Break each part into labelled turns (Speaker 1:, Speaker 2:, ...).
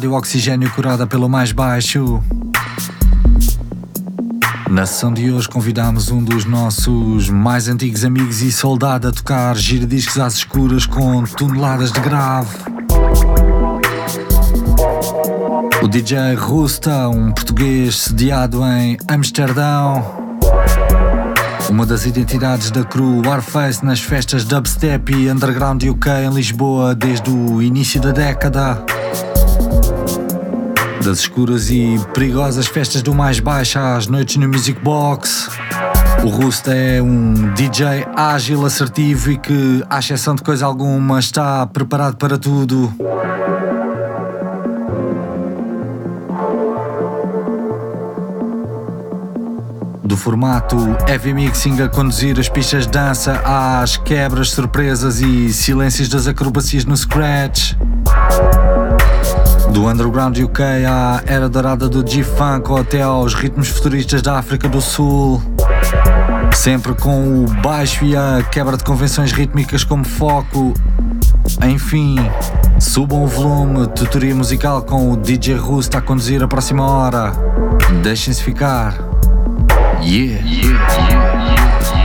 Speaker 1: Rádio Oxigênio curada pelo mais baixo. Na sessão de hoje convidamos um dos nossos mais antigos amigos e soldado a tocar giradiscos às escuras com toneladas de grave. O DJ Rusta, um português sediado em Amsterdão. Uma das identidades da crew Warface nas festas dubstep e underground UK em Lisboa desde o início da década. Das escuras e perigosas festas do mais baixo às noites no Music Box. O Rusta é um DJ ágil, assertivo e que, à exceção de coisa alguma, está preparado para tudo. do formato heavy mixing a conduzir as pistas de dança às quebras, surpresas e silêncios das acrobacias no scratch. Do underground UK à era dourada do G-Funk até aos ritmos futuristas da África do Sul. Sempre com o baixo e a quebra de convenções rítmicas como foco. Enfim, subam o volume, tutoria musical com o DJ Rust a conduzir a próxima hora. Deixem-se ficar. Yeah. yeah, yeah, yeah.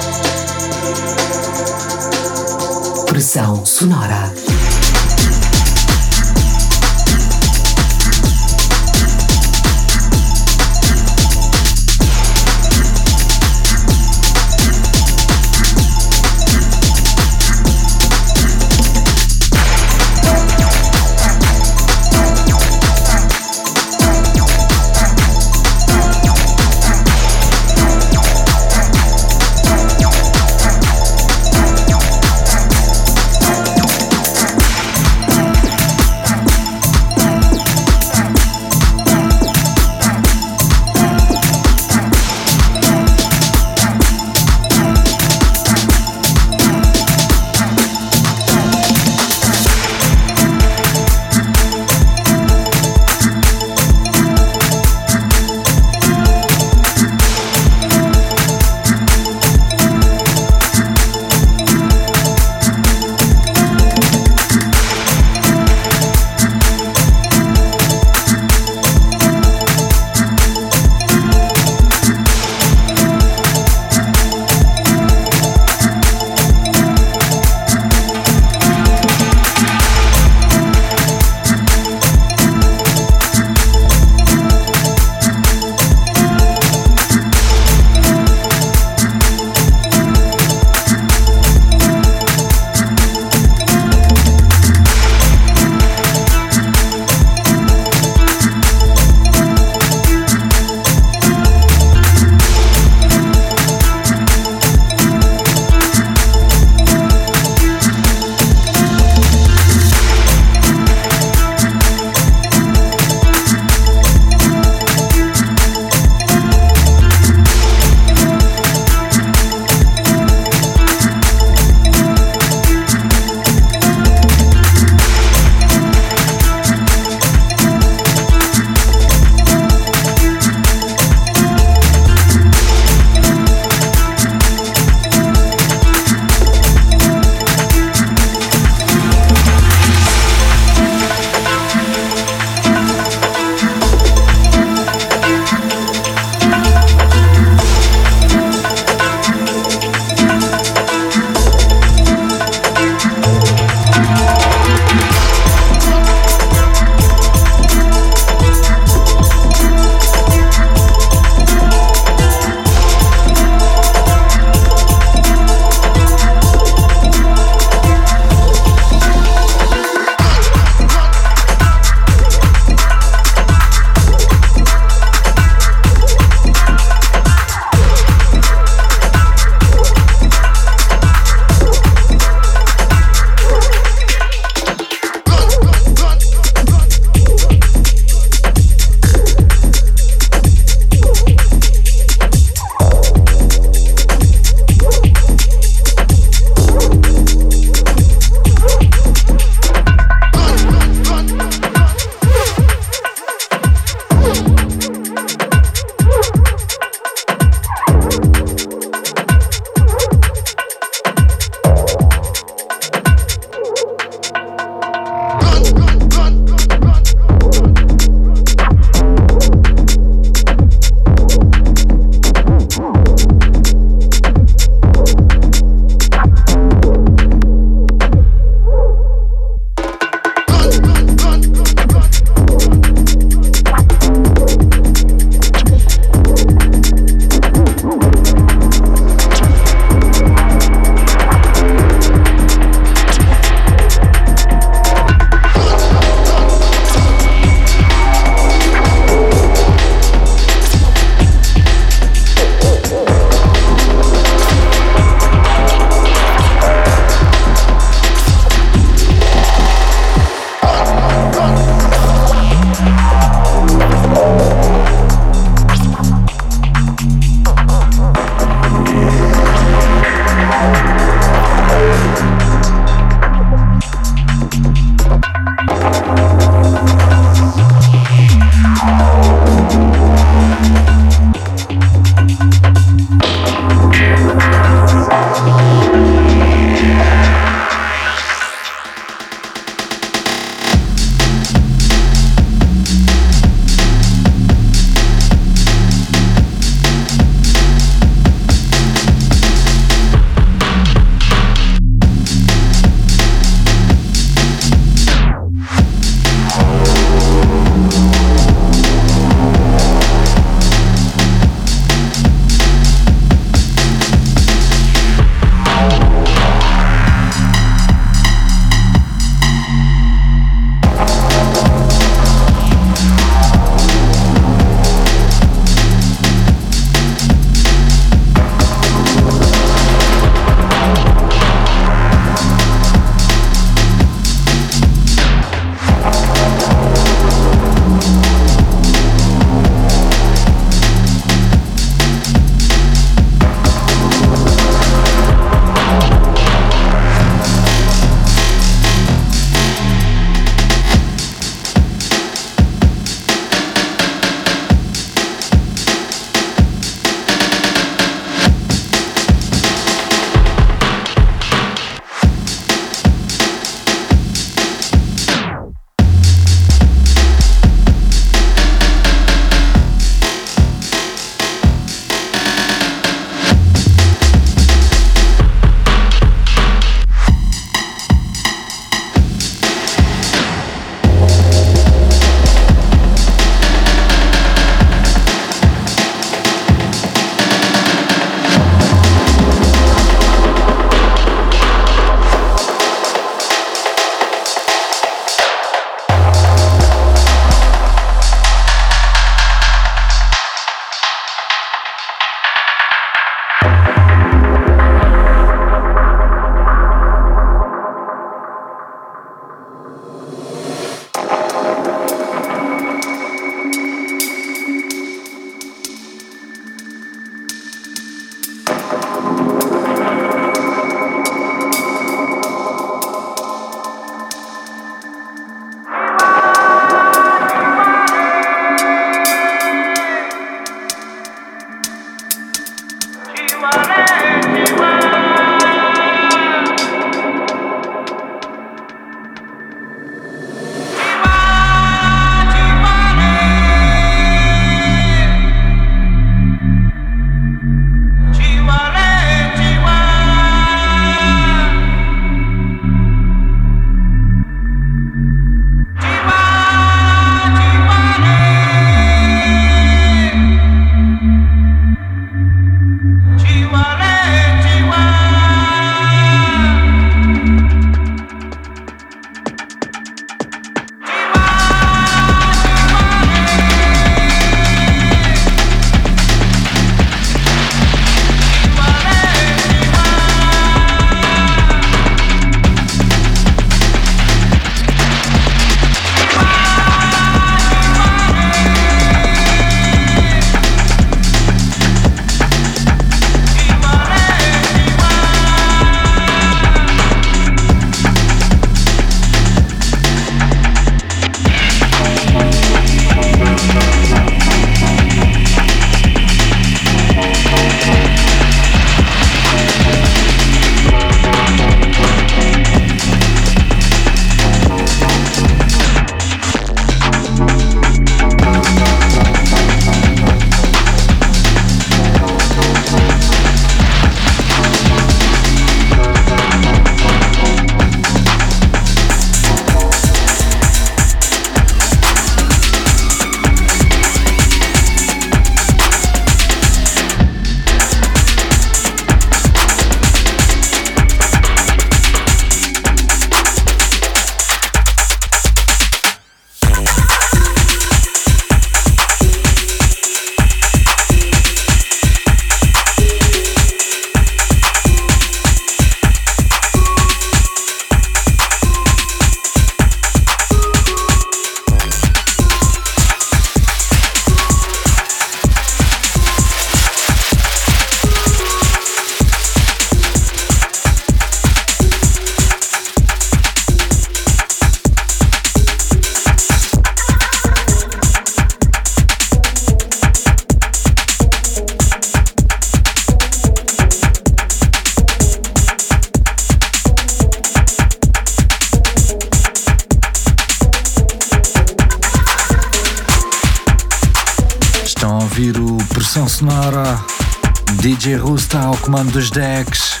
Speaker 1: Comando dos decks.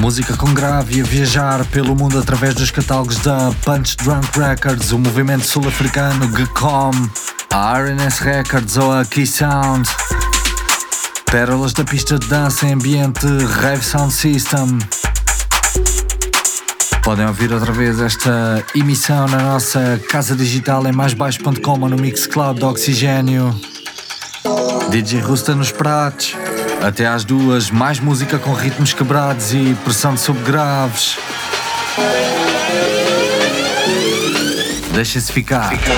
Speaker 1: Música com grave a viajar pelo mundo através dos catálogos da Punch Drunk Records, o movimento sul-africano GCOM, a RNS Records ou a Key Sound. Pérolas da pista de dança em ambiente Rave Sound System. Podem ouvir outra vez esta emissão na nossa casa digital em maisbaixo.com ou no Mixcloud do Oxigênio. DJ Rusta nos pratos. Até às duas, mais música com ritmos quebrados e pressão de subgraves. Deixa-se ficar. ficar,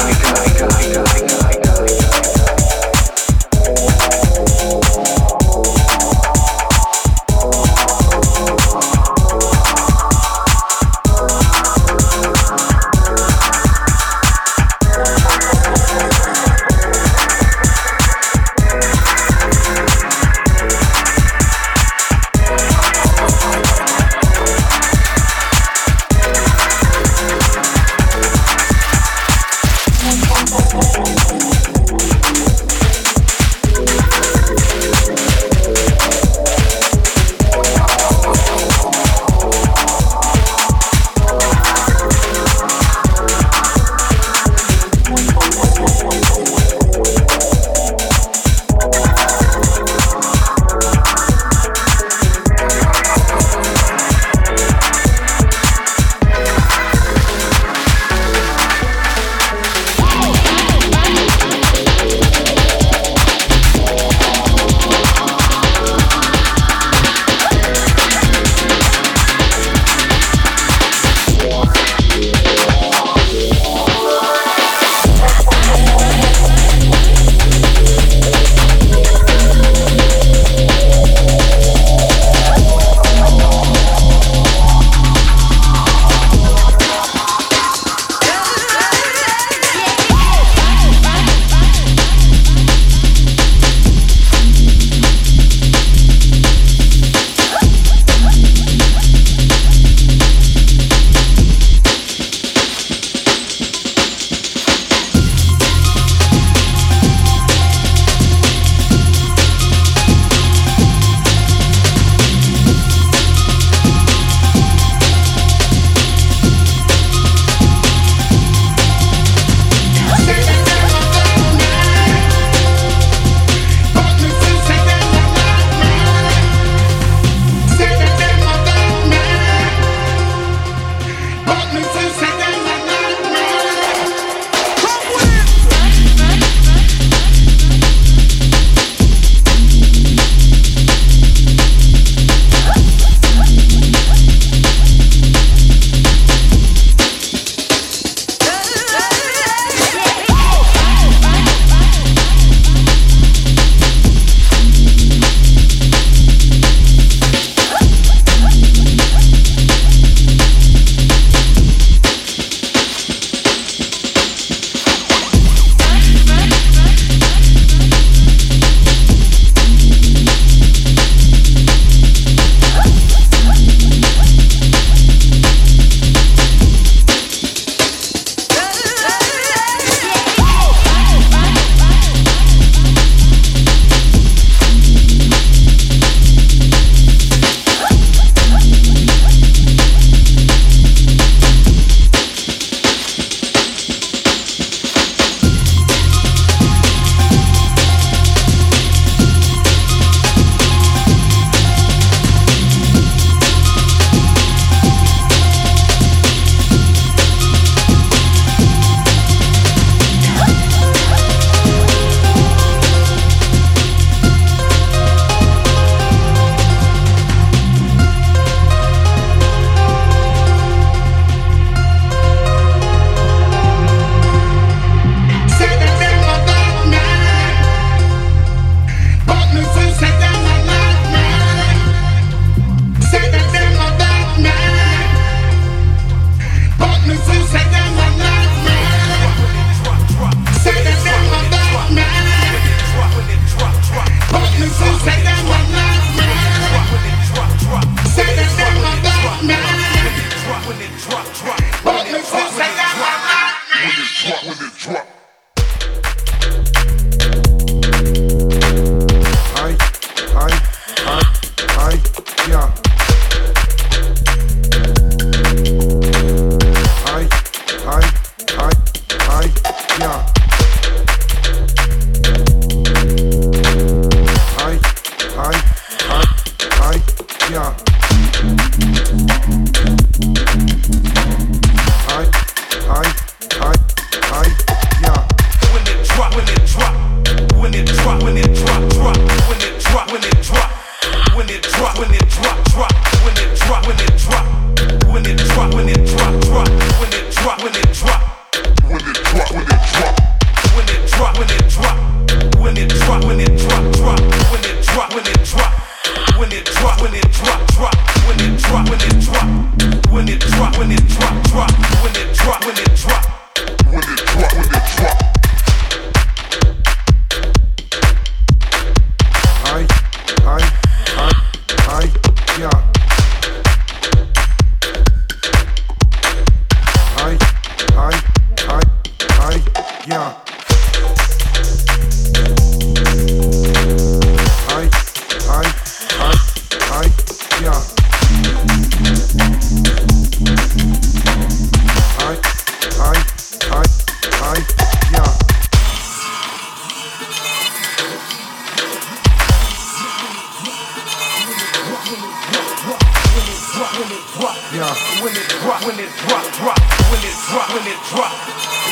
Speaker 1: ficar, ficar
Speaker 2: when it drop, when it drop, drop, when it drop, when it drop,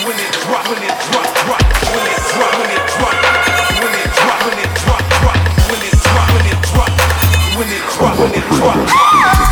Speaker 2: when it drop, when it drop, drop, when it drop, when it drop, when it drop, when it drop, drop, when it drop, when it drop, when it drop, when it drop.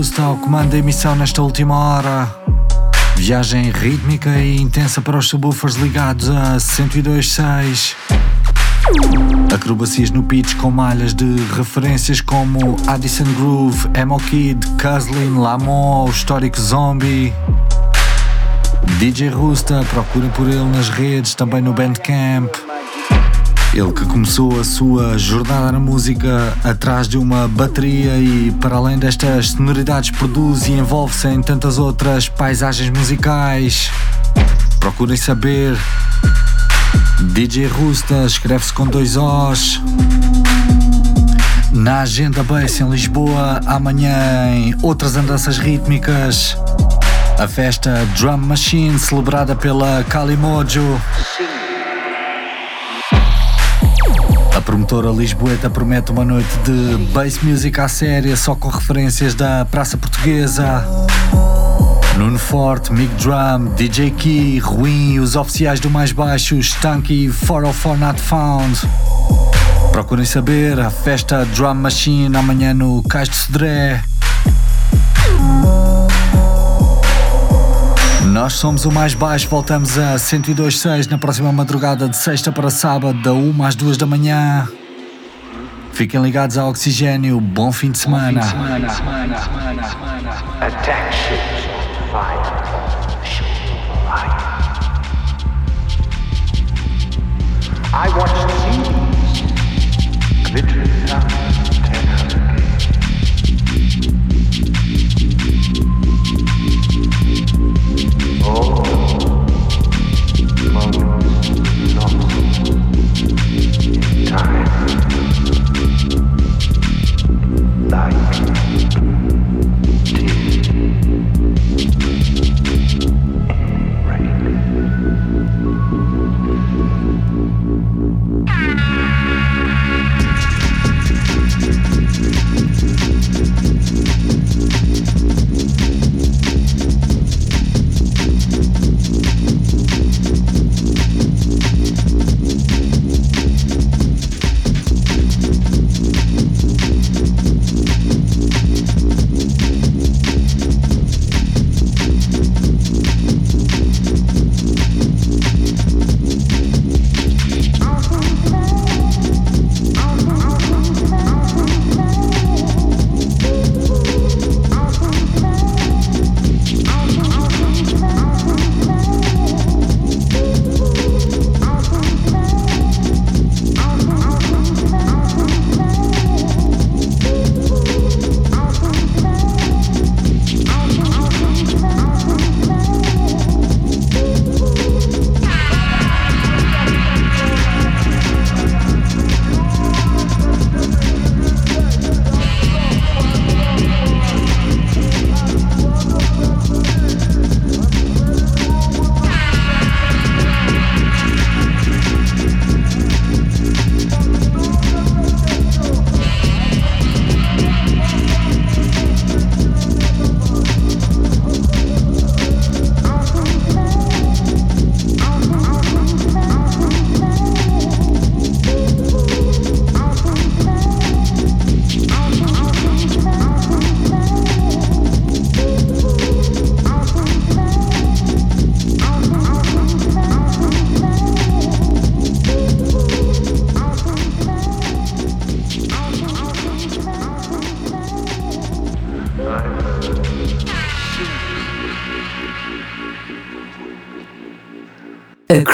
Speaker 1: DJ Rusta ao comando da emissão nesta última hora. Viagem rítmica e intensa para os subwoofers ligados a 102.6. Acrobacias no pitch com malhas de referências como Addison Groove, Emo Kid, Cuslin, Lamont, o histórico Zombie. DJ Rusta, procurem por ele nas redes, também no Bandcamp. Ele que começou a sua jornada na música atrás de uma bateria e, para além destas sonoridades, produz e envolve-se em tantas outras paisagens musicais. Procurem saber. DJ Rusta escreve-se com dois Os. Na Agenda Bass em Lisboa, amanhã em outras andanças rítmicas. A festa Drum Machine celebrada pela Kalimojo. A promotora Lisboeta promete uma noite de bass music à séria, só com referências da Praça Portuguesa. Nuno Forte, Mick Drum, DJ Key, Ruim, os oficiais do mais baixo, Stanky, 404 Not Found. Procurem saber, a festa Drum Machine amanhã no Cais de Sodré. Nós somos o mais baixo, voltamos a 102.6 na próxima madrugada de sexta para sábado, da 1 às 2 da manhã. Fiquem ligados ao Oxigênio, bom fim de semana.
Speaker 3: I